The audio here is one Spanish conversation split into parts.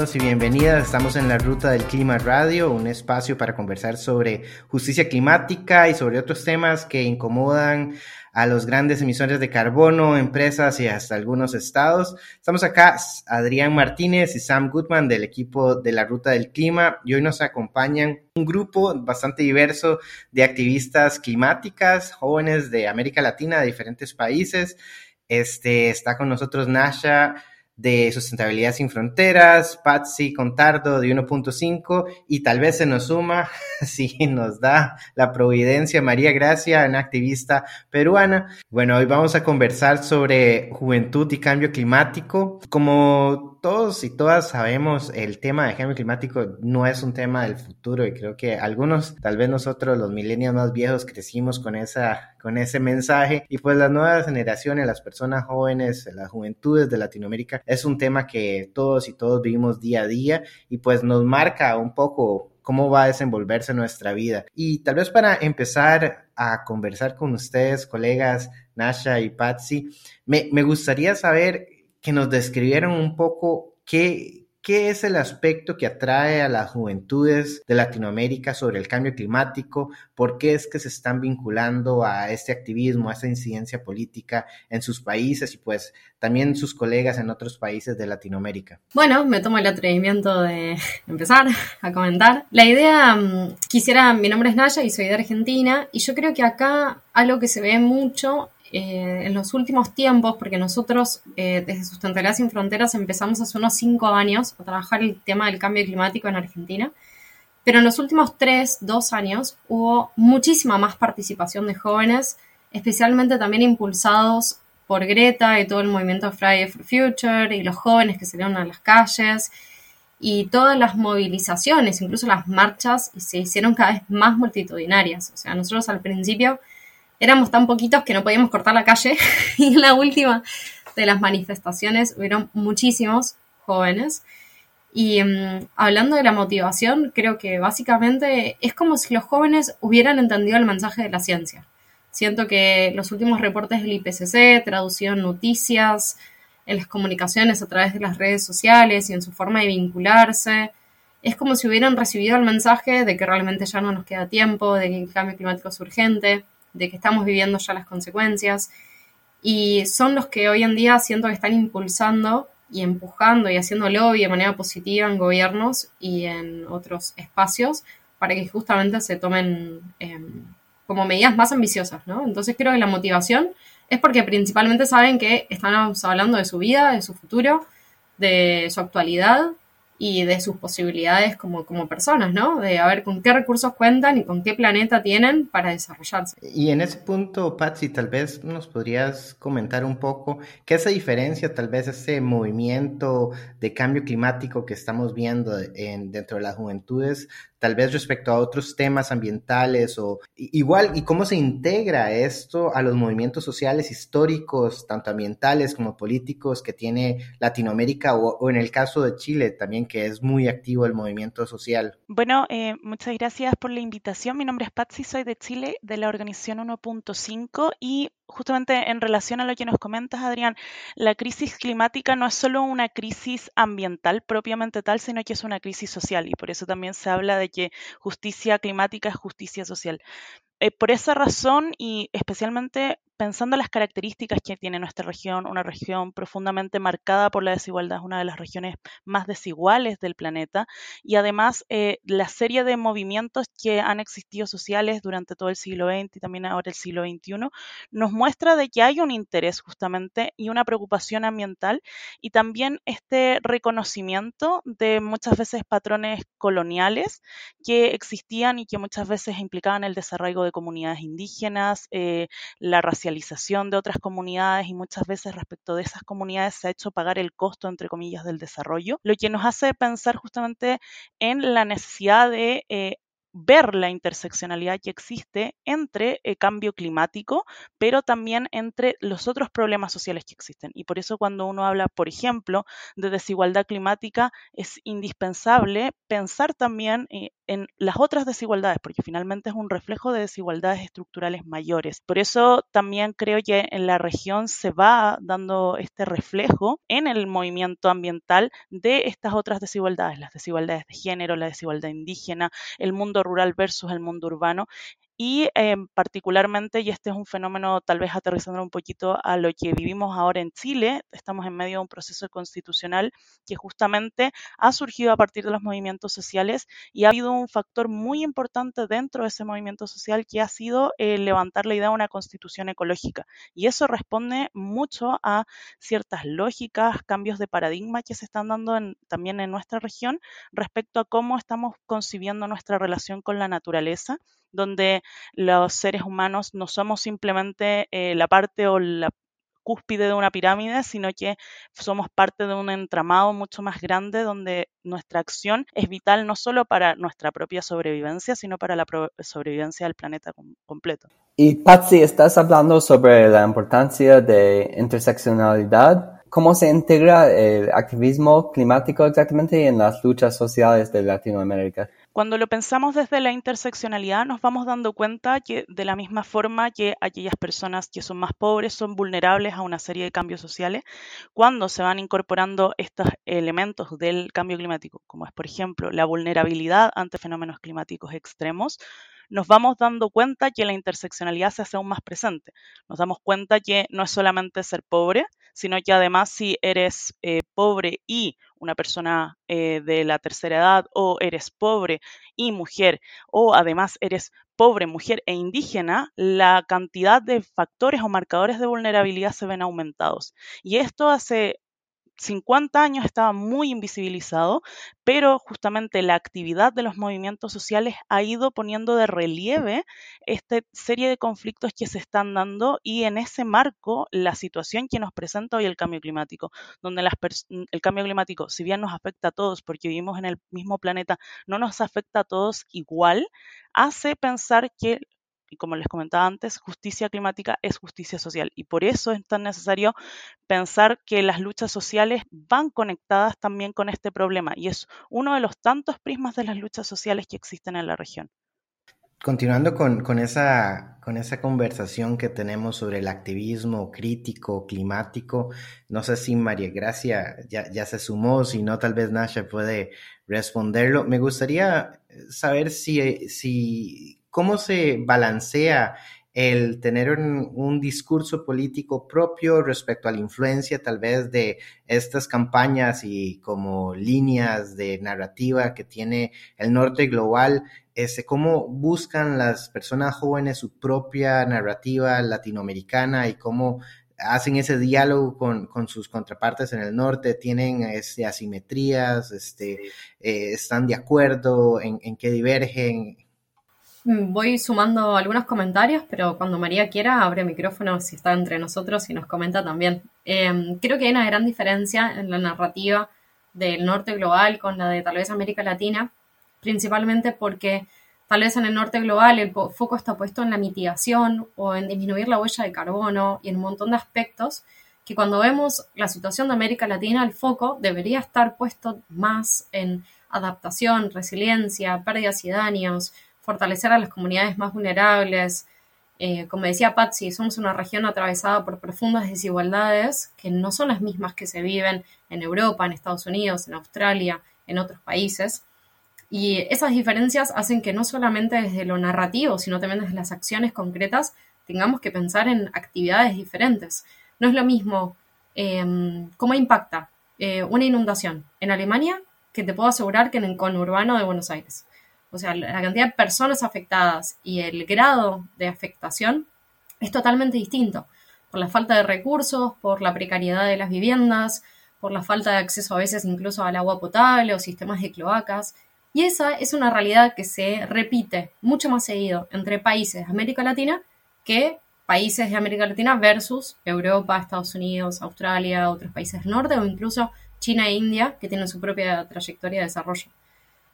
bienvenidos y bienvenidas. Estamos en la Ruta del Clima Radio, un espacio para conversar sobre justicia climática y sobre otros temas que incomodan a los grandes emisores de carbono, empresas y hasta algunos estados. Estamos acá, Adrián Martínez y Sam Goodman del equipo de la Ruta del Clima y hoy nos acompañan un grupo bastante diverso de activistas climáticas, jóvenes de América Latina, de diferentes países. Este, está con nosotros Nasha de Sustentabilidad Sin Fronteras, Patsy Contardo de 1.5 y tal vez se nos suma, si nos da la providencia, María Gracia, una activista peruana. Bueno, hoy vamos a conversar sobre juventud y cambio climático. Como todos y todas sabemos, el tema de cambio climático no es un tema del futuro y creo que algunos, tal vez nosotros, los milenios más viejos, crecimos con, esa, con ese mensaje y pues las nuevas generaciones, las personas jóvenes, las juventudes de Latinoamérica, es un tema que todos y todos vivimos día a día y pues nos marca un poco cómo va a desenvolverse nuestra vida. Y tal vez para empezar a conversar con ustedes, colegas Nasha y Patsy, me, me gustaría saber que nos describieron un poco qué, qué es el aspecto que atrae a las juventudes de Latinoamérica sobre el cambio climático, por qué es que se están vinculando a este activismo, a esta incidencia política en sus países y pues también sus colegas en otros países de Latinoamérica. Bueno, me tomo el atrevimiento de empezar a comentar. La idea, mm, quisiera, mi nombre es Naya y soy de Argentina y yo creo que acá algo que se ve mucho eh, en los últimos tiempos, porque nosotros eh, desde Sustentabilidad Sin Fronteras empezamos hace unos cinco años a trabajar el tema del cambio climático en Argentina, pero en los últimos tres, dos años hubo muchísima más participación de jóvenes, especialmente también impulsados por Greta y todo el movimiento Friday for Future y los jóvenes que salieron a las calles y todas las movilizaciones, incluso las marchas, se hicieron cada vez más multitudinarias. O sea, nosotros al principio éramos tan poquitos que no podíamos cortar la calle y en la última de las manifestaciones hubieron muchísimos jóvenes. Y mm, hablando de la motivación, creo que básicamente es como si los jóvenes hubieran entendido el mensaje de la ciencia. Siento que los últimos reportes del IPCC, traducción noticias, en las comunicaciones a través de las redes sociales y en su forma de vincularse, es como si hubieran recibido el mensaje de que realmente ya no nos queda tiempo, de que el cambio climático es urgente, de que estamos viviendo ya las consecuencias y son los que hoy en día siento que están impulsando y empujando y haciendo lobby de manera positiva en gobiernos y en otros espacios para que justamente se tomen em, como medidas más ambiciosas, ¿no? Entonces creo que la motivación es porque principalmente saben que estamos hablando de su vida, de su futuro, de su actualidad y de sus posibilidades como, como personas, ¿no? De a ver con qué recursos cuentan y con qué planeta tienen para desarrollarse. Y en ese punto, Patsy, tal vez nos podrías comentar un poco qué es la diferencia, tal vez ese movimiento de cambio climático que estamos viendo en, dentro de las juventudes tal vez respecto a otros temas ambientales o igual, y cómo se integra esto a los movimientos sociales históricos, tanto ambientales como políticos que tiene Latinoamérica o, en el caso de Chile también, que es muy activo el movimiento social. Bueno, eh, muchas gracias por la invitación. Mi nombre es Patsy, soy de Chile, de la organización 1.5 y justamente en relación a lo que nos comentas, Adrián, la crisis climática no es solo una crisis ambiental propiamente tal, sino que es una crisis social y por eso también se habla de que justicia climática es justicia social. Eh, por esa razón y especialmente pensando en las características que tiene nuestra región, una región profundamente marcada por la desigualdad, es una de las regiones más desiguales del planeta, y además eh, la serie de movimientos que han existido sociales durante todo el siglo XX y también ahora el siglo XXI, nos muestra de que hay un interés justamente y una preocupación ambiental y también este reconocimiento de muchas veces patrones coloniales que existían y que muchas veces implicaban el desarrollo de comunidades indígenas, eh, la racialización, de otras comunidades y muchas veces respecto de esas comunidades se ha hecho pagar el costo, entre comillas, del desarrollo, lo que nos hace pensar justamente en la necesidad de eh, ver la interseccionalidad que existe entre el cambio climático, pero también entre los otros problemas sociales que existen. Y por eso cuando uno habla, por ejemplo, de desigualdad climática, es indispensable pensar también eh, en las otras desigualdades, porque finalmente es un reflejo de desigualdades estructurales mayores. Por eso también creo que en la región se va dando este reflejo en el movimiento ambiental de estas otras desigualdades, las desigualdades de género, la desigualdad indígena, el mundo rural versus el mundo urbano, y em, particularmente, y este es un fenómeno tal vez aterrizando un poquito a lo que vivimos ahora en Chile, estamos en medio de un proceso constitucional que justamente ha surgido a partir de los movimientos sociales y ha habido un factor muy importante dentro de ese movimiento social que ha sido levantar la idea de una constitución ecológica. Y eso responde mucho a ciertas lógicas, cambios de paradigma que se están dando también en nuestra región respecto a cómo estamos concibiendo nuestra relación con la naturaleza donde los seres humanos no somos simplemente eh, la parte o la cúspide de una pirámide, sino que somos parte de un entramado mucho más grande donde nuestra acción es vital no solo para nuestra propia sobrevivencia, sino para la sobrevivencia del planeta completo. Y Patsy, estás hablando sobre la importancia de interseccionalidad. ¿Cómo se integra el activismo climático exactamente en las luchas sociales de Latinoamérica? Cuando lo pensamos desde la interseccionalidad, nos vamos dando cuenta que de la misma forma que aquellas personas que son más pobres son vulnerables a una serie de cambios sociales, cuando se van incorporando estos elementos del cambio climático, como es por ejemplo la vulnerabilidad ante fenómenos climáticos extremos, nos vamos dando cuenta que la interseccionalidad se hace aún más presente. Nos damos cuenta que no es solamente ser pobre, sino que además si eres eh, pobre y una persona eh, de la tercera edad o eres pobre y mujer o además eres pobre, mujer e indígena, la cantidad de factores o marcadores de vulnerabilidad se ven aumentados. Y esto hace 50 años estaba muy invisibilizado, pero justamente la actividad de los movimientos sociales ha ido poniendo de relieve esta serie de conflictos que se están dando y en ese marco la situación que nos presenta hoy el cambio climático, donde el cambio climático, si bien nos afecta a todos porque vivimos en el mismo planeta, no nos afecta a todos igual, hace pensar que y como les comentaba antes, justicia climática es justicia social. Y por eso es tan necesario pensar que las luchas sociales van conectadas también con este problema. Y es uno de los tantos prismas de las luchas sociales que existen en la región. Continuando con, esa, con esa conversación que tenemos sobre el activismo crítico, climático, no sé si María Gracia ya, ya se sumó, si no, tal vez Nasha puede responderlo. Me gustaría saber si, si ¿Cómo se balancea el tener un, discurso político propio respecto a la influencia tal vez de estas campañas y como líneas de narrativa que tiene el norte global, este, cómo buscan las personas jóvenes su propia narrativa latinoamericana y cómo hacen ese diálogo con, sus contrapartes en el norte, tienen este, asimetrías, este, eh, están de acuerdo en, en qué divergen. Mm, voy sumando algunos comentarios, pero cuando María quiera, abre micrófono si está entre nosotros y nos comenta también. Em, creo que hay una gran diferencia en la narrativa del norte global con la de tal vez América Latina, principalmente porque tal vez en el norte global el foco está puesto en la mitigación o en disminuir la huella de carbono y en un montón de aspectos que cuando vemos la situación de América Latina, el foco debería estar puesto más en adaptación, resiliencia, pérdidas y daños, fortalecer a las comunidades más vulnerables. Eh, como decía Patsy, somos una región atravesada por profundas desigualdades que no son las mismas que se viven en Europa, en Estados Unidos, en Australia, en otros países. Y esas diferencias hacen que no solamente desde lo narrativo, sino también desde las acciones concretas, tengamos que pensar en actividades diferentes. No es lo mismo em, cómo impacta eh, una inundación en Alemania que te puedo asegurar que en el conurbano de Buenos Aires o sea, la cantidad de personas afectadas y el grado de afectación es totalmente distinto, por la falta de recursos, por la precariedad de las viviendas, por la falta de acceso a veces incluso al agua potable o sistemas de cloacas. Y esa es una realidad que se repite mucho más seguido entre países de América Latina que países de América Latina versus Europa, Estados Unidos, Australia, otros países del norte o incluso China e India que tienen su propia trayectoria de desarrollo.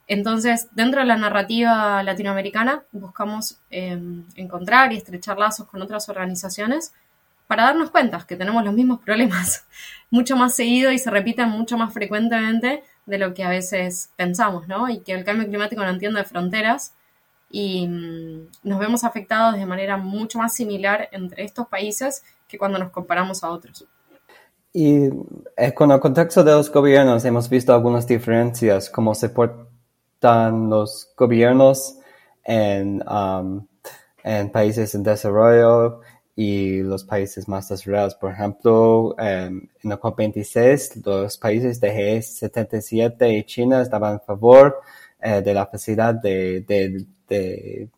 Entonces, dentro de la narrativa latinoamericana, buscamos em, encontrar y estrechar lazos con otras organizaciones para darnos cuenta que tenemos los mismos problemas mucho más seguido y se repiten mucho más frecuentemente de lo que a veces pensamos, ¿no? Y que el cambio climático no entiende de fronteras y mm, nos vemos afectados de manera mucho más similar entre estos países que cuando nos comparamos a otros. Y eh, con el contexto de los gobiernos hemos visto algunas diferencias, cómo se portan los gobiernos en, um, en países en desarrollo y los países más desarrollados. Por ejemplo, em, en la COP26, los países de G77 y China estaban a favor eh, de la facilidad de, de, de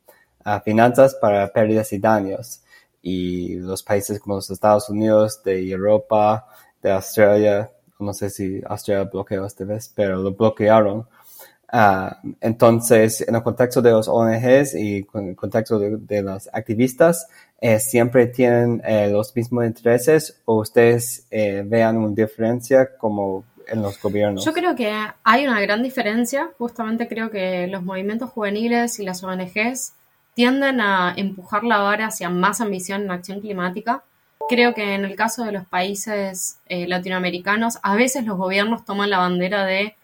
uh, finanzas para pérdidas y daños. Y los países como los Estados Unidos, de Europa, de Australia, no sé si Australia bloqueó esta vez, pero lo bloquearon. Uh, entonces, en el contexto de los ONGs y en el contexto de, de los activistas, eh, siempre tienen eh, los mismos intereses o ustedes eh, vean una diferencia como en los gobiernos? Yo creo que hay una gran diferencia. Justamente creo que los movimientos juveniles y las ONGs tienden a empujar la vara hacia más ambición en acción climática. Creo que en el caso de los países latinoamericanos, a veces los gobiernos toman la bandera de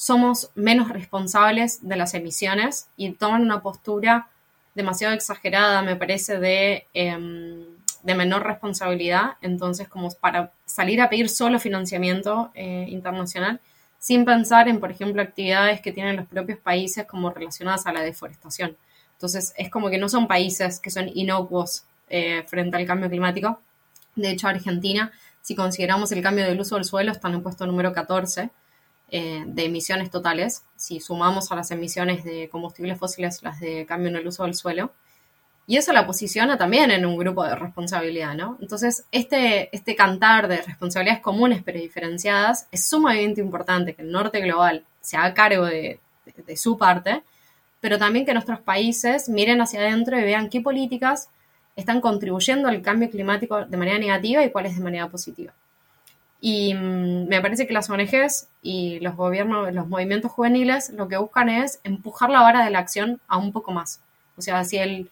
somos menos responsables de las emisiones y toman una postura demasiado exagerada, me parece, de, em, de menor responsabilidad. Entonces, como para salir a pedir solo financiamiento eh, internacional, sin pensar en, por ejemplo, actividades que tienen los propios países como relacionadas a la deforestación. Entonces, es como que no son países que son inocuos eh, frente al cambio climático. De hecho, Argentina, si consideramos el cambio del uso del suelo, está en el puesto número 14 eh, de emisiones totales, si sumamos a las emisiones de combustibles fósiles las de cambio en el uso del suelo. Y eso la posiciona también en un grupo de responsabilidad, ¿no? Entonces, este, este cantar de responsabilidades comunes pero diferenciadas es sumamente importante que el norte global se haga cargo de, de su parte, pero también que nuestros países miren hacia adentro y vean qué políticas están contribuyendo al cambio climático de manera negativa y cuáles de manera positiva. Y mm, me parece que las ONGs y los gobiernos, los movimientos juveniles, lo que buscan es empujar la vara de la acción a un poco más. O sea, si el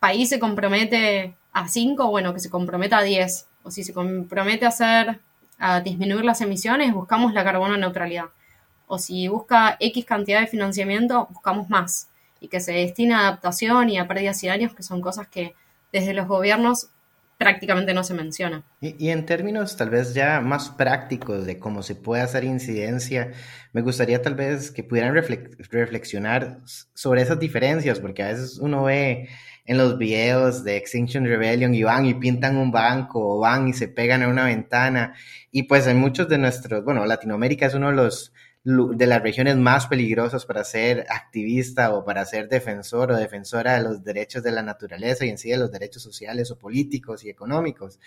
país se compromete a 5, bueno, que se comprometa a 10. O si se compromete a hacer, a disminuir las emisiones, buscamos la carbono neutralidad. O si busca X cantidad de financiamiento, buscamos más. Y que se destine a adaptación y a pérdidas y daños, que son cosas que desde los gobiernos prácticamente no se menciona. Y, en términos tal vez ya más prácticos de cómo se puede hacer incidencia, me gustaría tal vez que pudieran reflexionar sobre esas diferencias, porque a veces uno ve en los videos de Extinction Rebellion y van y pintan un banco o van y se pegan a una ventana y pues en muchos de nuestros, bueno, Latinoamérica es uno de los de las regiones más peligrosas para ser activista o para ser defensor o defensora de los derechos de la naturaleza y en sí de los derechos sociales o políticos y económicos.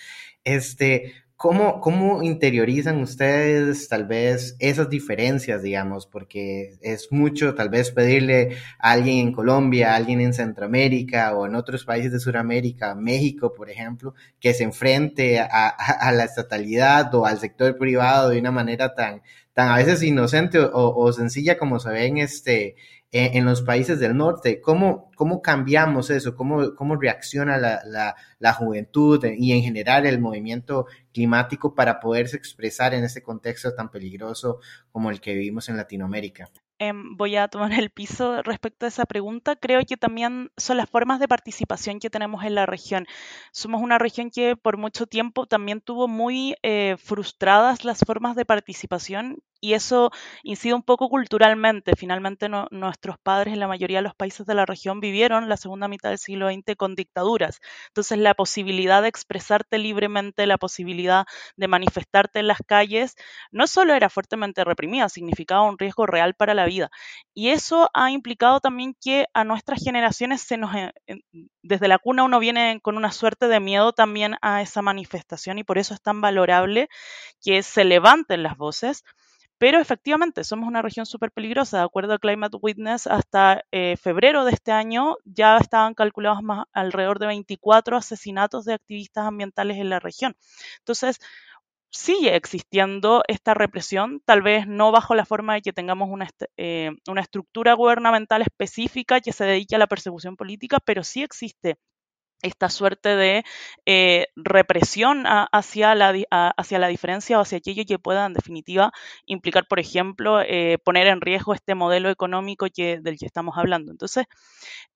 Este, ¿cómo, ¿Cómo interiorizan ustedes tal vez esas diferencias, digamos? Porque es mucho tal vez pedirle a alguien en Colombia, a alguien en Centroamérica o en otros países de Sudamérica, México, por ejemplo, que se enfrente a, a la estatalidad o al sector privado de una manera tan tan a veces inocente o, sencilla como se ve en, este, en, los países del norte. ¿Cómo, cómo cambiamos eso? ¿Cómo, cómo reacciona la, la, juventud y en general el movimiento climático para poderse expresar en este contexto tan peligroso como el que vivimos en Latinoamérica? Em, voy a tomar el piso respecto a esa pregunta. Creo que también son las formas de participación que tenemos en la región. Somos una región que por mucho tiempo también tuvo muy eh, frustradas las formas de participación y eso incide un poco culturalmente. Finalmente nuestros padres en la mayoría de los países de la región vivieron la segunda mitad del siglo XX con dictaduras. Entonces la posibilidad de expresarte libremente, la posibilidad de manifestarte en las calles, no solo era fuertemente reprimida, significaba un riesgo real para la vida. Y eso ha implicado también que a nuestras generaciones se nos, eh, desde la cuna uno viene con una suerte de miedo también a esa manifestación y por eso es tan valorable que se levanten las voces pero efectivamente, somos una región súper peligrosa. De acuerdo a Climate Witness, hasta eh, febrero de este año ya estaban calculados más alrededor de 24 asesinatos de activistas ambientales en la región. Entonces, sigue existiendo esta represión, tal vez no bajo la forma de que tengamos una, eh, una estructura gubernamental específica que se dedique a la persecución política, pero sí existe esta suerte de eh, represión hacia, la, hacia la diferencia o hacia aquello que pueda en definitiva implicar, por ejemplo, eh, poner en riesgo este modelo económico del que estamos hablando. Entonces,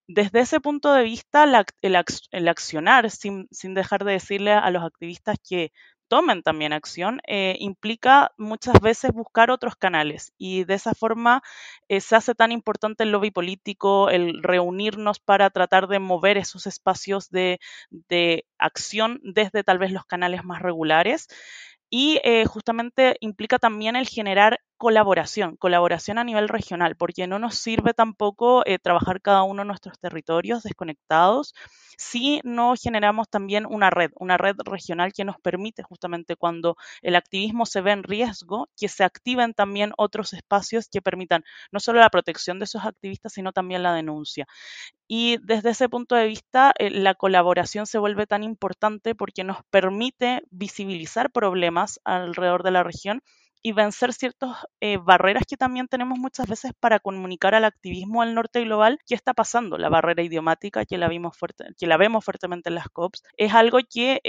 desde ese punto de vista, el, accionar, sin, sin, dejar de decirle a los activistas que tomen también acción, eh, implica muchas veces buscar otros canales y de esa forma eh, se hace tan importante el lobby político, el reunirnos para tratar de mover esos espacios de, de acción desde tal vez los canales más regulares y eh, justamente implica también el generar colaboración, colaboración a nivel regional, porque no nos sirve tampoco eh, trabajar cada uno en nuestros territorios desconectados si no generamos también una red, una red regional que nos permite justamente cuando el activismo se ve en riesgo, que se activen también otros espacios que permitan no solo la protección de esos activistas, sino también la denuncia. Y desde ese punto de vista, eh, la colaboración se vuelve tan importante porque nos permite visibilizar problemas alrededor de la región y vencer ciertas eh, barreras que también tenemos muchas veces para comunicar al activismo del norte global qué está pasando. La barrera idiomática que la, vimos fuerte, que la vemos fuertemente en las COPs es algo que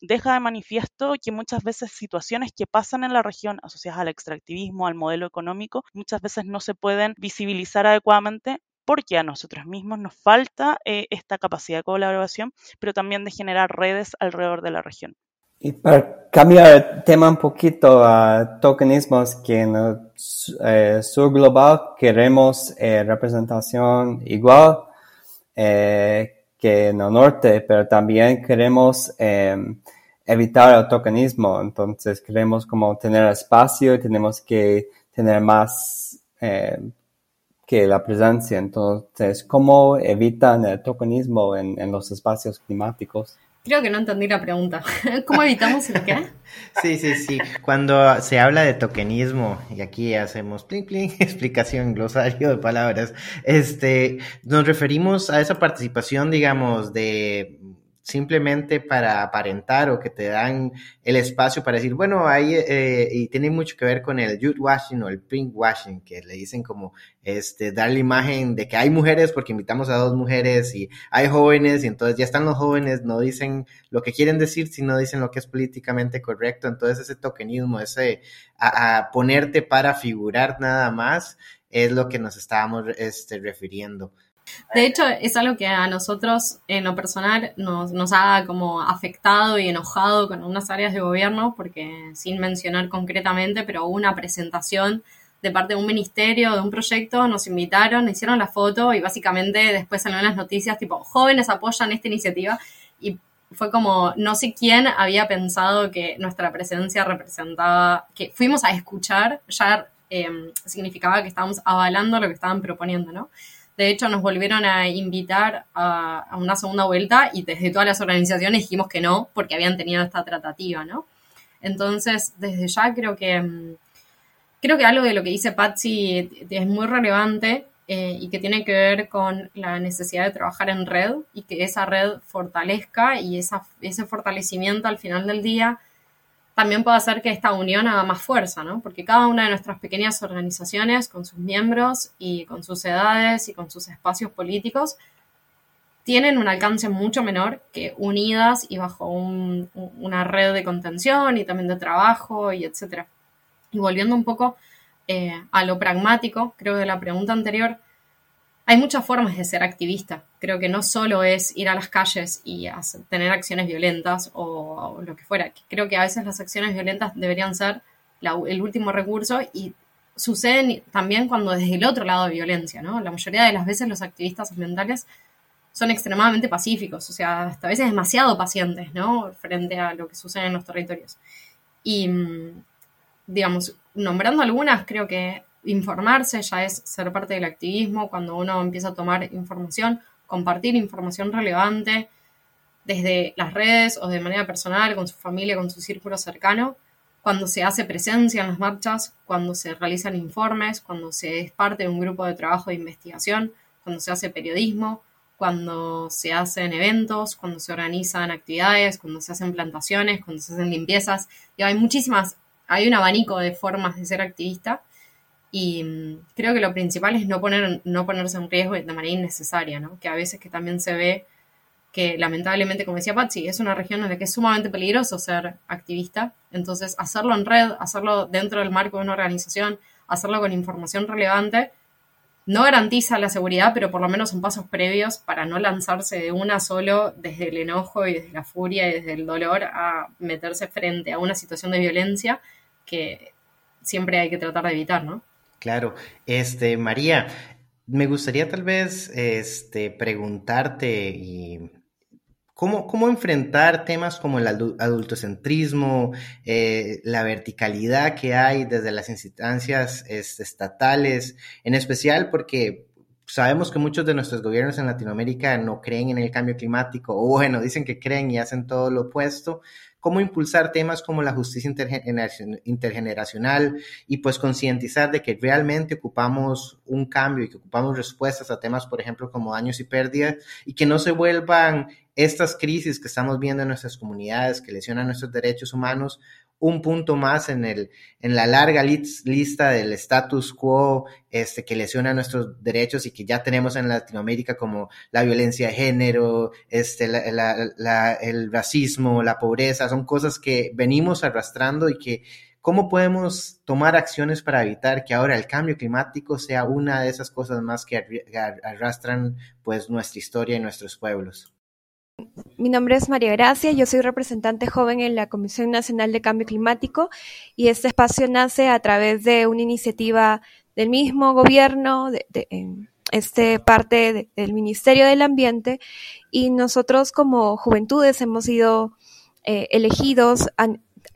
deja de manifiesto que muchas veces situaciones que pasan en la región asociadas al extractivismo, al modelo económico, muchas veces no se pueden visibilizar adecuadamente porque a nosotros mismos nos falta eh, esta capacidad de colaboración, pero también de generar redes alrededor de la región. Y para cambiar el tema un poquito a tokenismos, que en el eh, sur global queremos eh, representación igual eh, que en el norte, pero también queremos em, evitar el tokenismo. Entonces queremos como tener espacio y tenemos que tener más em, que la presencia. Entonces, ¿cómo evitan el tokenismo en, en los espacios climáticos? Creo que no entendí la pregunta. ¿Cómo evitamos el qué? Sí, sí, sí. Cuando se habla de tokenismo, y aquí hacemos pling pling, explicación, glosario de palabras, este, nos referimos a esa participación, digamos, de simplemente para aparentar o que te dan el espacio para decir, bueno, ahí, eh, y tiene mucho que ver con el youth washing o el pink washing, que le dicen como, este, dar la imagen de que hay mujeres porque invitamos a dos mujeres y hay jóvenes y entonces ya están los jóvenes, no dicen lo que quieren decir, sino dicen lo que es políticamente correcto, entonces ese tokenismo, ese a, ponerte para figurar nada más, es lo que nos estábamos este, refiriendo. De hecho, es algo que a nosotros, en lo personal, nos, nos ha como afectado y enojado con unas áreas de gobierno, porque sin mencionar concretamente, pero hubo una presentación de parte de un ministerio, de un proyecto, nos invitaron, hicieron la foto y básicamente después salieron las noticias tipo, jóvenes apoyan esta iniciativa y fue como, no sé quién había pensado que nuestra presencia representaba, que fuimos a escuchar, ya em, significaba que estábamos avalando lo que estaban proponiendo, ¿no? De hecho, nos volvieron a invitar a, una segunda vuelta y desde todas las organizaciones dijimos que no, porque habían tenido esta tratativa, ¿no? Entonces, desde ya creo que, mm, creo que algo de lo que dice Patsy es muy relevante eh, y que tiene que ver con la necesidad de trabajar en red y que esa red fortalezca y esa, ese fortalecimiento al final del día también puede hacer que esta unión haga más fuerza, ¿no? Porque cada una de nuestras pequeñas organizaciones, con sus miembros y con sus edades y con sus espacios políticos, tienen un alcance mucho menor que unidas y bajo una red de contención y también de trabajo y etcétera. Y volviendo un poco eh, a lo pragmático, creo que de la pregunta anterior, hay muchas formas de ser activista. Creo que no solo es ir a las calles y tener acciones violentas o, lo que fuera. Creo que a veces las acciones violentas deberían ser el último recurso y suceden también cuando desde el otro lado de violencia, ¿no? La mayoría de las veces los activistas ambientales son extremadamente pacíficos, o sea, hasta a veces demasiado pacientes, ¿no? Frente a lo que sucede en los territorios. Y, mm, digamos, nombrando algunas, creo que informarse ya es ser parte del activismo, cuando uno empieza a tomar información, compartir información relevante desde las redes o de manera personal, con su familia, con su círculo cercano, cuando se hace presencia en las marchas, cuando se realizan informes, cuando se es parte de un grupo de trabajo de investigación, cuando se hace periodismo, cuando se hacen eventos, cuando se organizan actividades, cuando se hacen plantaciones, cuando se hacen limpiezas. Y hay muchísimas, hay un abanico de formas de ser activista y mm, creo que lo principal es no, poner, no ponerse en riesgo de manera innecesaria, ¿no? Que a veces que también se ve que lamentablemente, como decía Patsy, es una región en la que es sumamente peligroso ser activista. Entonces, hacerlo en red, hacerlo dentro del marco de una organización, hacerlo con información relevante, no garantiza la seguridad, pero por lo menos son pasos previos para no lanzarse de una solo desde el enojo y desde la furia y desde el dolor a meterse frente a una situación de violencia que siempre hay que tratar de evitar, ¿no? Claro, este, María, me gustaría tal vez este, preguntarte y ¿Cómo, ¿Cómo, enfrentar temas como el adultocentrismo, eh, la verticalidad que hay desde las instancias este, estatales, en especial porque sabemos que muchos de nuestros gobiernos en Latinoamérica no creen en el cambio climático, o bueno, dicen que creen y hacen todo lo opuesto, cómo impulsar temas como la justicia intergeneracional y pues concientizar de que realmente ocupamos un cambio y que ocupamos respuestas a temas, por ejemplo, como daños y pérdidas y que no se vuelvan estas crisis que estamos viendo en nuestras comunidades que lesionan nuestros derechos humanos un punto más en, el, en la larga lista del status quo este, que lesiona nuestros derechos y que ya tenemos en Latinoamérica como la violencia de género, este, el racismo, la pobreza, son cosas que venimos arrastrando y que cómo podemos tomar acciones para evitar que ahora el cambio climático sea una de esas cosas más que arrastran pues nuestra historia y nuestros pueblos. Mi nombre es María Gracia, yo soy representante joven en la Comisión Nacional de Cambio Climático y este espacio nace a través de una iniciativa del mismo gobierno, de, este parte del Ministerio del Ambiente y nosotros como juventudes hemos sido eh, elegidos a,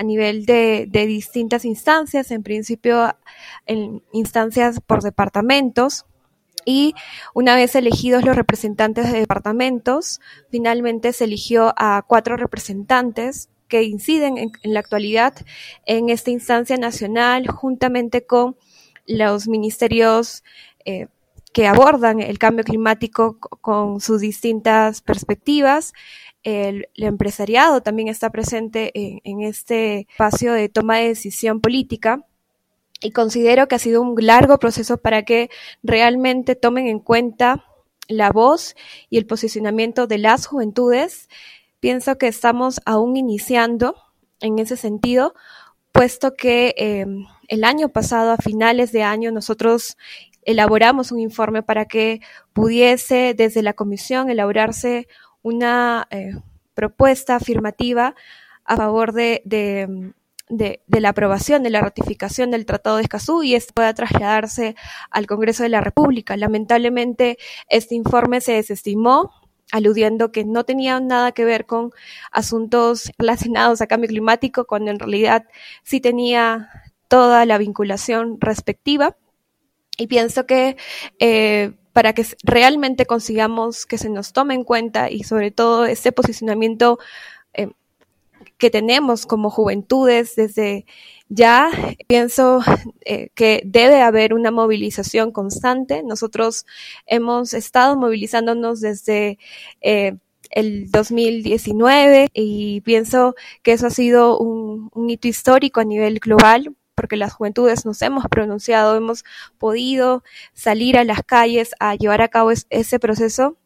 nivel de, de, distintas instancias, en principio en instancias por departamentos y una vez elegidos los representantes de departamentos, finalmente se eligió a cuatro representantes que inciden en, la actualidad en esta instancia nacional juntamente con los ministerios eh, que abordan el cambio climático con sus distintas perspectivas. El, empresariado también está presente en este espacio de toma de decisión política y considero que ha sido un largo proceso para que realmente tomen en cuenta la voz y el posicionamiento de las juventudes. Pienso que estamos aún iniciando en ese sentido, puesto que em, el año pasado, a finales de año, nosotros elaboramos un informe para que pudiese desde la comisión elaborarse una eh, propuesta afirmativa a favor de, de de, la aprobación, de la ratificación del Tratado de Escazú y esto pueda trasladarse al Congreso de la República. Lamentablemente, este informe se desestimó aludiendo que no tenía nada que ver con asuntos relacionados a cambio climático, cuando en realidad sí tenía toda la vinculación respectiva. Y pienso que eh, para que realmente consigamos que se nos tome en cuenta y sobre todo este posicionamiento que tenemos como juventudes desde ya, pienso eh, que debe haber una movilización constante. Nosotros hemos estado movilizándonos desde eh, el 2019 y pienso que eso ha sido un, hito histórico a nivel global porque las juventudes nos hemos pronunciado, hemos podido salir a las calles a llevar a cabo ese proceso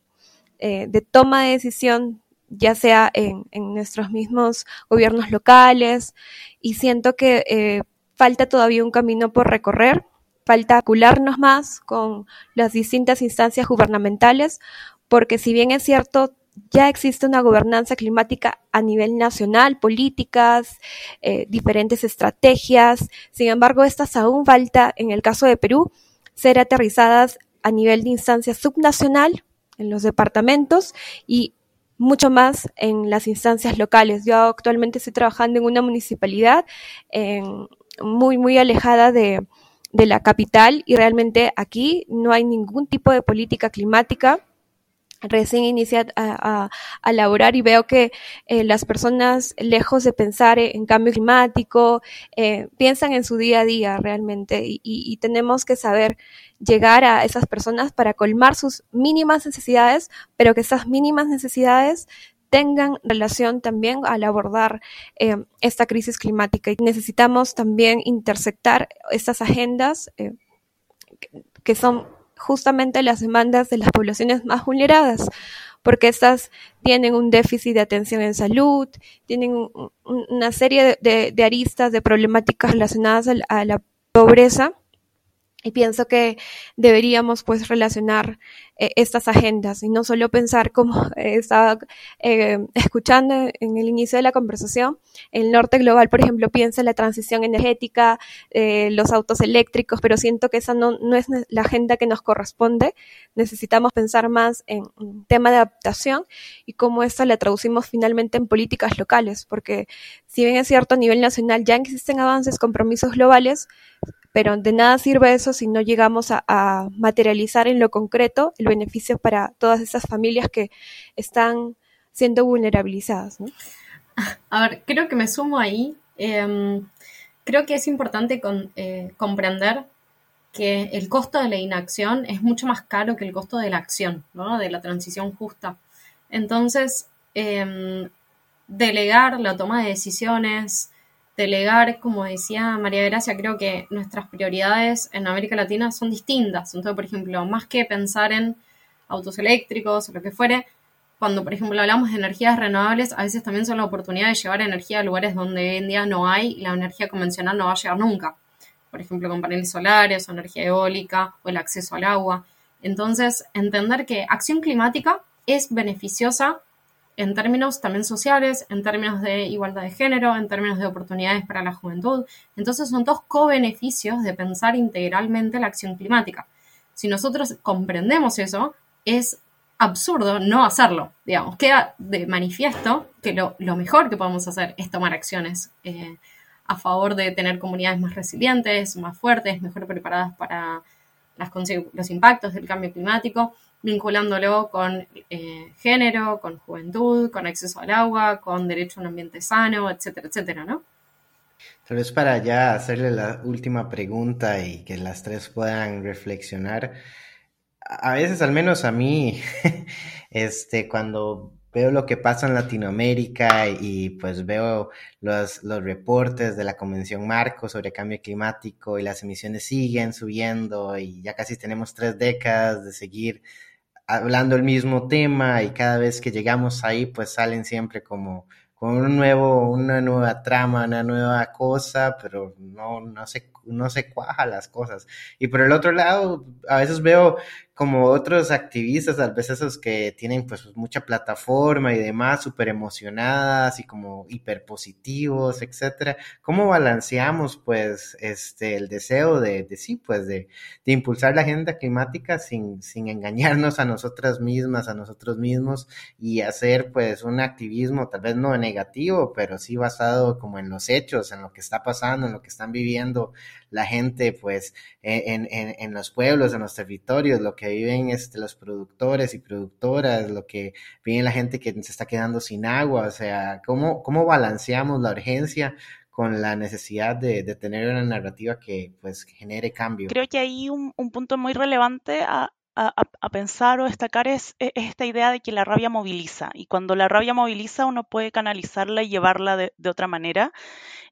eh, de toma de decisión ya sea en, nuestros mismos gobiernos locales, y siento que eh, falta todavía un camino por recorrer, falta acularnos más con las distintas instancias gubernamentales, porque si bien es cierto, ya existe una gobernanza climática a nivel nacional, políticas, eh, diferentes estrategias, sin embargo, estas aún falta, en el caso de Perú, ser aterrizadas a nivel de instancia subnacional en los departamentos y mucho más en las instancias locales. Yo actualmente estoy trabajando en una municipalidad muy, muy alejada de, de la capital y realmente aquí no hay ningún tipo de política climática recién inicié a, a, laborar y veo que eh, las personas, lejos de pensar en cambio climático, eh, piensan en su día a día realmente y, y, tenemos que saber llegar a esas personas para colmar sus mínimas necesidades, pero que esas mínimas necesidades tengan relación también al abordar eh, esta crisis climática. Y necesitamos también intersectar estas agendas que son justamente las demandas de las poblaciones más vulneradas, porque estas tienen un déficit de atención en salud, tienen una serie de, aristas, de problemáticas relacionadas a la pobreza y pienso que deberíamos pues relacionar eh, estas agendas y no solo pensar como estaba eh, escuchando en el inicio de la conversación, el norte global, por ejemplo, piensa en la transición energética, eh, los autos eléctricos, pero siento que esa no, no, es la agenda que nos corresponde. Necesitamos pensar más en un tema de adaptación y cómo esto la traducimos finalmente en políticas locales, porque si bien es cierto a nivel nacional ya existen avances, compromisos globales, pero de nada sirve eso si no llegamos a, materializar en lo concreto el beneficio para todas esas familias que están siendo vulnerabilizadas. A ver, creo que me sumo ahí. Em, creo que es importante eh, comprender que el costo de la inacción es mucho más caro que el costo de la acción, ¿no? de la transición justa. Entonces, em, delegar la toma de decisiones, delegar, como decía María Gracia, creo que nuestras prioridades en América Latina son distintas. Entonces, por ejemplo, más que pensar en autos eléctricos o lo que fuere, cuando, por ejemplo, hablamos de energías renovables, a veces también son la oportunidad de llevar energía a lugares donde hoy en día no hay y la energía convencional no va a llegar nunca. Por ejemplo, con paneles solares o energía eólica o el acceso al agua. Entonces, entender que acción climática es beneficiosa en términos también sociales, en términos de igualdad de género, en términos de oportunidades para la juventud. Entonces son dos co-beneficios de pensar integralmente la acción climática. Si nosotros comprendemos eso, es absurdo no hacerlo, digamos. Queda de manifiesto que lo, mejor que podemos hacer es tomar acciones eh, a favor de tener comunidades más resilientes, más fuertes, mejor preparadas para los impactos del cambio climático vinculándolo con eh, género, con juventud, con acceso al agua, con derecho a un ambiente sano, etcétera, etcétera, ¿no? Tal vez para ya hacerle la última pregunta y que las tres puedan reflexionar. A veces, al menos a mí, este, cuando veo lo que pasa en Latinoamérica y pues veo los, los reportes de la Convención Marco sobre cambio climático y las emisiones siguen subiendo y ya casi tenemos tres décadas de seguir hablando el mismo tema y cada vez que llegamos ahí pues salen siempre como con un nuevo, una nueva trama, una nueva cosa, pero no, no se, no se cuaja las cosas. Y por el otro lado, a veces veo como otros activistas, a veces esos que tienen pues mucha plataforma y demás, súper emocionadas y como hiperpositivos, etcétera. ¿Cómo balanceamos pues este el deseo de, sí, pues de, impulsar la agenda climática sin, sin engañarnos a nosotras mismas, a nosotros mismos y hacer pues un activismo tal vez no negativo, pero sí basado como en los hechos, en lo que está pasando, en lo que están viviendo la gente pues en, en, en los pueblos, en los territorios, lo que viven este, los productores y productoras, lo que vive la gente que se está quedando sin agua, o sea, ¿cómo, cómo balanceamos la urgencia con la necesidad de, tener una narrativa que pues genere cambio? Creo que hay un, punto muy relevante a, pensar o destacar es, esta idea de que la rabia moviliza y cuando la rabia moviliza uno puede canalizarla y llevarla de, de otra manera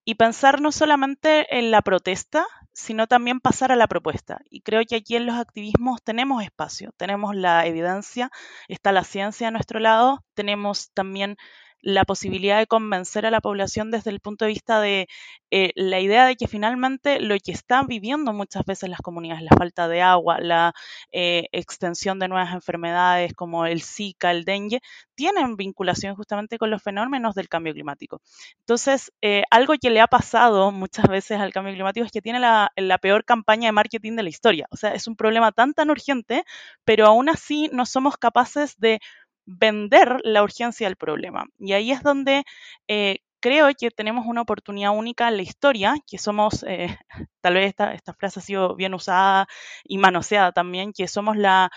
y pensar no solamente en la protesta, sino también pasar a la propuesta. Y creo que aquí en los activismos tenemos espacio, tenemos la evidencia, está la ciencia a nuestro lado, tenemos también la posibilidad de convencer a la población desde el punto de vista de eh, la idea de que finalmente lo que están viviendo muchas veces las comunidades, la falta de agua, la eh, extensión de nuevas enfermedades como el Zika, el dengue, tienen vinculación justamente con los fenómenos del cambio climático. Entonces, eh, algo que le ha pasado muchas veces al cambio climático es que tiene la, la peor campaña de marketing de la historia. O sea, es un problema tan, tan urgente, pero aún así no somos capaces de vender la urgencia del problema. Y ahí es donde eh, creo que tenemos una oportunidad única en la historia, que somos, eh, tal vez esta, esta, frase ha sido bien usada y manoseada también, que somos la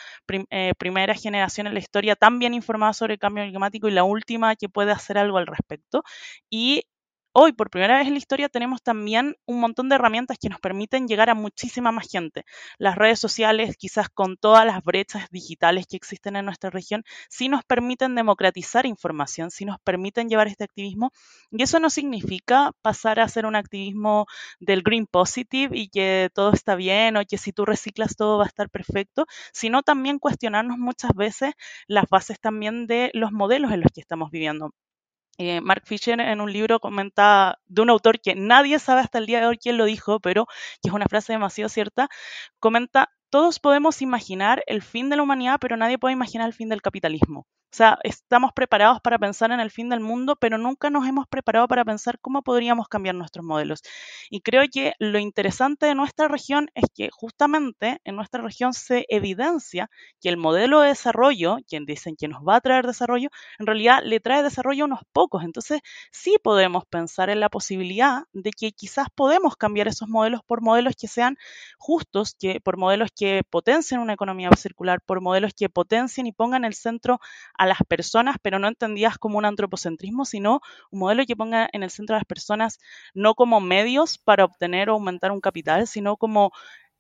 eh, primera generación en la historia tan bien informada sobre el cambio climático y la última que puede hacer algo al respecto. Y hoy, por primera vez en la historia, tenemos también un montón de herramientas que nos permiten llegar a muchísima más gente. Las redes sociales, quizás con todas las brechas digitales que existen en nuestra región, sí nos permiten democratizar información, sí nos permiten llevar este activismo. Y eso no significa pasar a hacer un activismo del green positive y que todo está bien o que si tú reciclas todo va a estar perfecto, sino también cuestionarnos muchas veces las bases también de los modelos en los que estamos viviendo. Eh, Mark Fisher en un libro comenta de un autor que nadie sabe hasta el día de hoy quién lo dijo, pero que es una frase demasiado cierta, comenta, todos podemos imaginar el fin de la humanidad, pero nadie puede imaginar el fin del capitalismo. O sea, estamos preparados para pensar en el fin del mundo, pero nunca nos hemos preparado para pensar cómo podríamos cambiar nuestros modelos. Y creo que lo interesante de nuestra región es que justamente en nuestra región se evidencia que el modelo de desarrollo, quien dicen que nos va a traer desarrollo, en realidad le trae desarrollo a unos pocos. Entonces, sí podemos pensar en la posibilidad de que quizás podemos cambiar esos modelos por modelos que sean justos, que por modelos que potencien una economía circular, por modelos que potencien y pongan el centro a las personas, pero no entendidas como un antropocentrismo, sino un modelo que ponga en el centro a las personas no como medios para obtener o aumentar un capital, sino como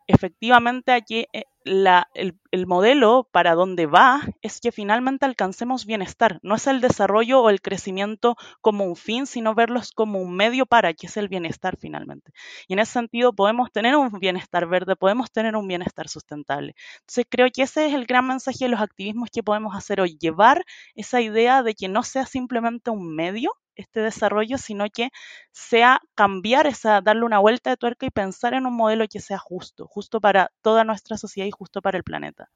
efectivamente aquí eh, el, modelo para dónde va es que finalmente alcancemos bienestar. No es el desarrollo o el crecimiento como un fin, sino verlos como un medio para, que es el bienestar finalmente. Y en ese sentido podemos tener un bienestar verde, podemos tener un bienestar sustentable. Entonces creo que ese es el gran mensaje de los activismos que podemos hacer hoy, llevar esa idea de que no sea simplemente un medio, este desarrollo, sino que sea cambiar esa, darle una vuelta de tuerca y pensar en un modelo que sea justo, justo para toda nuestra sociedad y justo para el planeta.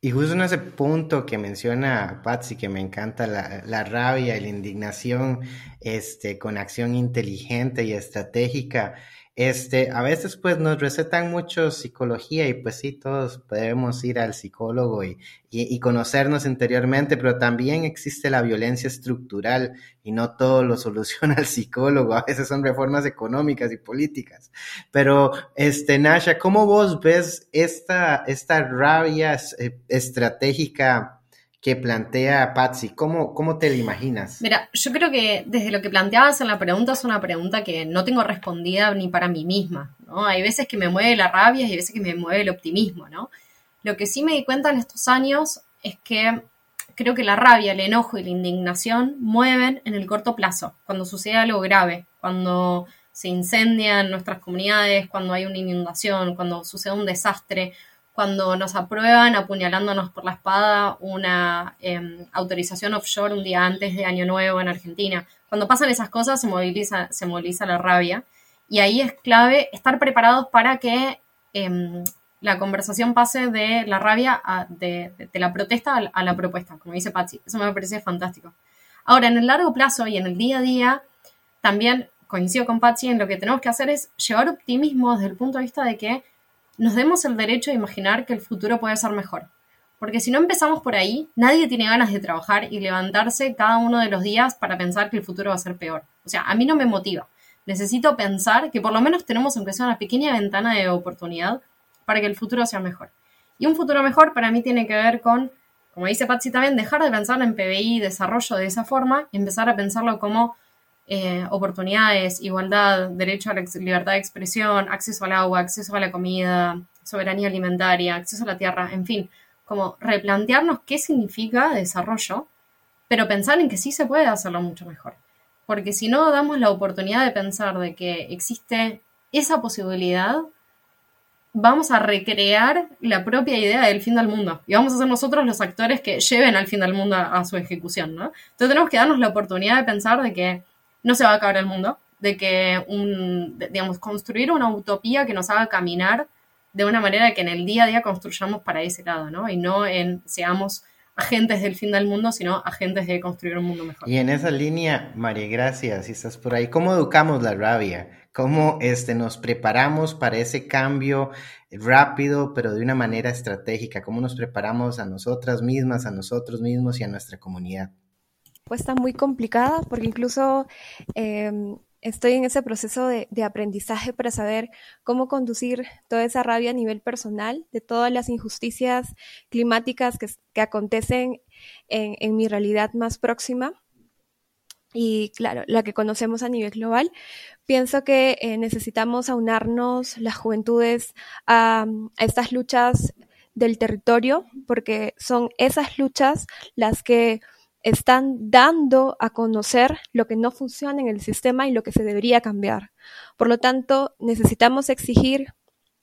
Y justo en ese punto que menciona Patsy, que me encanta la, la, rabia y la indignación este, con acción inteligente y estratégica, este, a veces pues nos recetan mucho psicología y pues sí, todos podemos ir al psicólogo y, y, conocernos interiormente, pero también existe la violencia estructural y no todo lo soluciona el psicólogo, a veces son reformas económicas y políticas. Pero, este, Nasha, ¿cómo vos ves esta, esta rabia eh, estratégica que plantea Patsy? ¿Cómo, ¿Cómo te la imaginas? Mira, yo creo que desde lo que planteabas en la pregunta es una pregunta que no tengo respondida ni para mí misma, ¿no? Hay veces que me mueve la rabia y hay veces que me mueve el optimismo, ¿no? Lo que sí me di cuenta en estos años es que creo que la rabia, el enojo y la indignación mueven en el corto plazo, cuando sucede algo grave, cuando se incendian nuestras comunidades, cuando hay una inundación, cuando sucede un desastre, cuando nos aprueban apuñalándonos por la espada una em, autorización offshore un día antes de Año Nuevo en Argentina. Cuando pasan esas cosas se moviliza, se moviliza la rabia y ahí es clave estar preparados para que em, la conversación pase de la rabia, a, de, la protesta a la propuesta, como dice Patsy. Eso me parece fantástico. Ahora, en el largo plazo y en el día a día, también coincido con Patsy en lo que tenemos que hacer es llevar optimismo desde el punto de vista de que nos demos el derecho de imaginar que el futuro puede ser mejor. Porque si no empezamos por ahí, nadie tiene ganas de trabajar y levantarse cada uno de los días para pensar que el futuro va a ser peor. O sea, a mí no me motiva. Necesito pensar que por lo menos tenemos aunque sea una pequeña ventana de oportunidad para que el futuro sea mejor. Y un futuro mejor para mí tiene que ver con, como dice Patsy también, dejar de pensar en PBI y desarrollo de esa forma y empezar a pensarlo como eh, oportunidades, igualdad, derecho a la libertad de expresión, acceso al agua, acceso a la comida, soberanía alimentaria, acceso a la tierra, en fin, como replantearnos qué significa desarrollo, pero pensar en que sí se puede hacerlo mucho mejor. Porque si no damos la oportunidad de pensar de que existe esa posibilidad, vamos a recrear la propia idea del fin del mundo y vamos a ser nosotros los actores que lleven al fin del mundo a, a su ejecución, ¿no? Entonces tenemos que darnos la oportunidad de pensar de que no se va a acabar el mundo, de que, un, digamos, construir una utopía que nos haga caminar de una manera que en el día a día construyamos para ese lado, ¿no? Y no en seamos agentes del fin del mundo, sino agentes de construir un mundo mejor. Y en esa línea, María Gracias, si estás por ahí, ¿cómo educamos la rabia? ¿Cómo este, nos preparamos para ese cambio rápido, pero de una manera estratégica? ¿Cómo nos preparamos a nosotras mismas, a nosotros mismos y a nuestra comunidad? Pues está muy complicada porque incluso em, estoy en ese proceso de, aprendizaje para saber cómo conducir toda esa rabia a nivel personal de todas las injusticias climáticas que, acontecen en, mi realidad más próxima. y claro, la que conocemos a nivel global. Pienso que eh, necesitamos aunarnos las juventudes a, estas luchas del territorio, porque son esas luchas las que están dando a conocer lo que no funciona en el sistema y lo que se debería cambiar. Por lo tanto, necesitamos exigir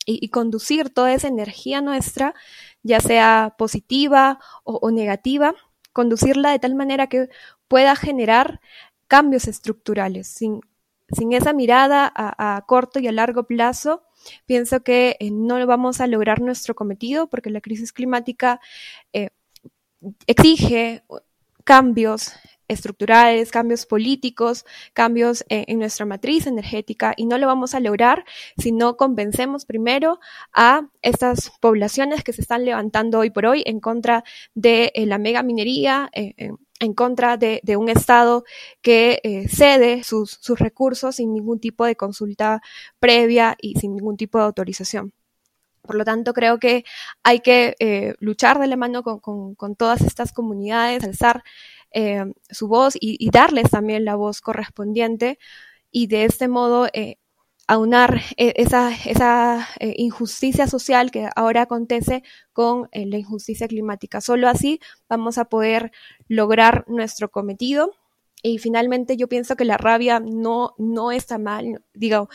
y, conducir toda esa energía nuestra, ya sea positiva o negativa, conducirla de tal manera que pueda generar cambios estructurales. Sin, sin esa mirada a, corto y a largo plazo, pienso que eh, no vamos a lograr nuestro cometido porque la crisis climática eh, exige cambios estructurales, cambios políticos, cambios eh, en nuestra matriz energética y no lo vamos a lograr si no convencemos primero a estas poblaciones que se están levantando hoy por hoy en contra de la mega minería, en contra de, un Estado que eh, cede sus, recursos sin ningún tipo de consulta previa y sin ningún tipo de autorización. Por lo tanto, creo que hay que eh, luchar de la mano con, todas estas comunidades, alzar eh, su voz y, darles también la voz correspondiente y de este modo aunar eh, esa, esa eh, injusticia social que ahora acontece con la injusticia climática. Solo así vamos a poder lograr nuestro cometido. Y finalmente yo pienso que la rabia no, no está mal, digo,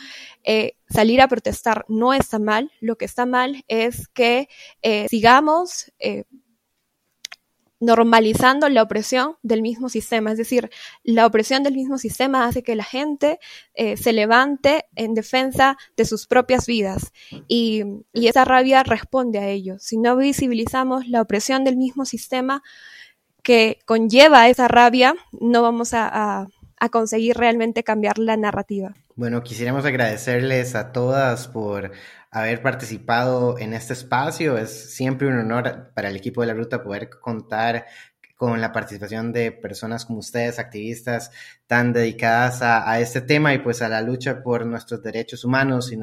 salir a protestar no está mal, lo que está mal es que sigamos normalizando la opresión del mismo sistema. Es decir, la opresión del mismo sistema hace que la gente eh, se levante en defensa de sus propias vidas y, esa rabia responde a ello. Si no visibilizamos la opresión del mismo sistema que conlleva esa rabia, no vamos a conseguir realmente cambiar la narrativa. Bueno, quisiéramos agradecerles a todas por haber participado en este espacio. Es siempre un honor para el equipo de la ruta poder contar con la participación de personas como ustedes, activistas tan dedicadas a, este tema y pues a la lucha por nuestros derechos humanos y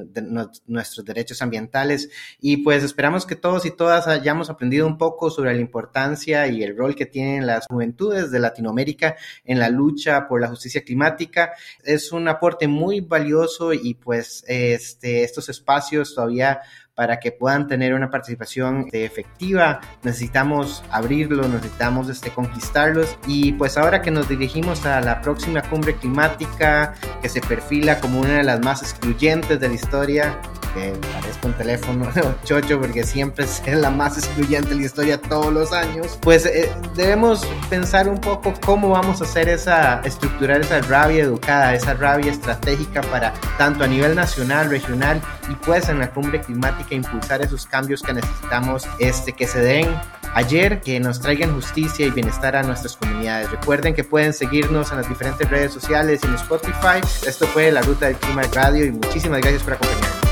nuestros derechos ambientales. Y pues esperamos que todos y todas hayamos aprendido un poco sobre la importancia y el rol que tienen las juventudes de Latinoamérica en la lucha por la justicia climática. Es un aporte muy valioso y pues este, estos espacios todavía para que puedan tener una participación efectiva. Necesitamos abrirlo, necesitamos este, conquistarlos. Y pues ahora que nos dirigimos a la próxima cumbre climática, que se perfila como una de las más excluyentes de la historia, que parezco un teléfono chocho porque siempre es la más excluyente de la historia todos los años, pues eh, debemos pensar un poco cómo vamos a hacer esa, estructurar esa rabia educada, esa rabia estratégica para tanto a nivel nacional, regional y pues en la cumbre climática impulsar esos cambios que necesitamos este, que se den ayer, que nos traigan justicia y bienestar a nuestras comunidades. Recuerden que pueden seguirnos en las diferentes redes sociales y en Spotify. Esto fue La Ruta del Clima Radio y muchísimas gracias por acompañarnos.